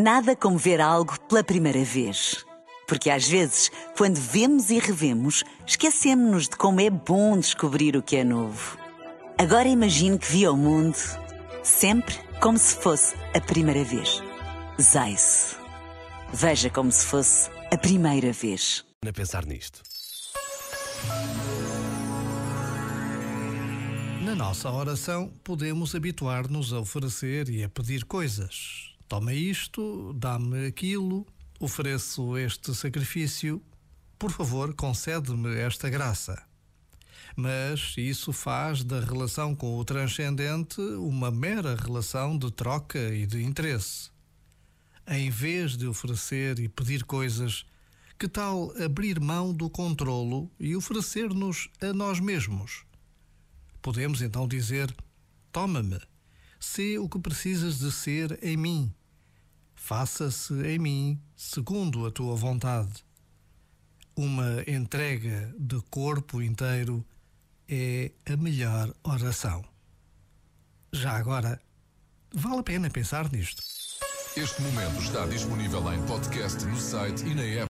Nada como ver algo pela primeira vez. Porque às vezes, quando vemos e revemos, esquecemos-nos de como é bom descobrir o que é novo. Agora imagine que viu o mundo sempre como se fosse a primeira vez. Zais. Veja como se fosse a primeira vez. A pensar nisto. Na nossa oração, podemos habituar-nos a oferecer e a pedir coisas. Toma isto, dá-me aquilo, ofereço este sacrifício, por favor, concede-me esta graça. Mas isso faz da relação com o transcendente uma mera relação de troca e de interesse. Em vez de oferecer e pedir coisas, que tal abrir mão do controlo e oferecer-nos a nós mesmos? Podemos então dizer: Toma-me, sê o que precisas de ser em mim faça-se em mim segundo a tua vontade. Uma entrega de corpo inteiro é a melhor oração. Já agora, vale a pena pensar nisto. Este momento está disponível em podcast no site e na app.